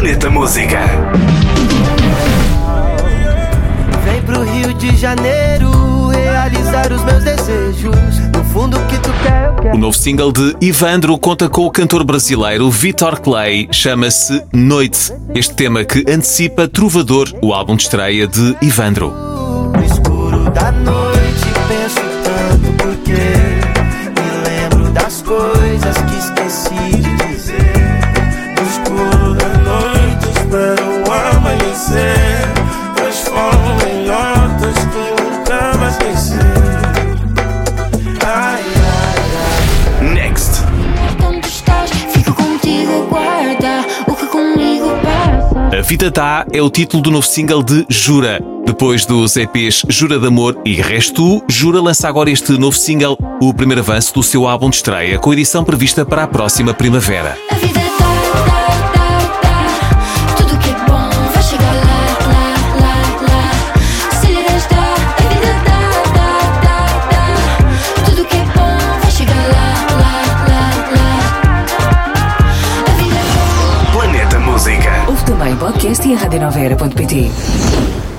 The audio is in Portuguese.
Planeta Música. Vem pro Rio de Janeiro realizar os meus desejos. No fundo que tu quer, eu quero. O novo single de Ivandro conta com o cantor brasileiro Vitor Clay, chama-se Noite. Este tema que antecipa Trovador, o álbum de estreia de Ivandro. O amanhecer. Transformo em notas que nunca mais pensei. Ai, ai, Next. Onde estás? Fico contigo, guarda o que comigo passa. A Vida Dá é o título do novo single de Jura. Depois dos EPs Jura de Amor e Resto, Jura lança agora este novo single, o primeiro avanço do seu álbum de estreia, com edição prevista para a próxima primavera. Música. Ouve também podcast em radionovera.pt.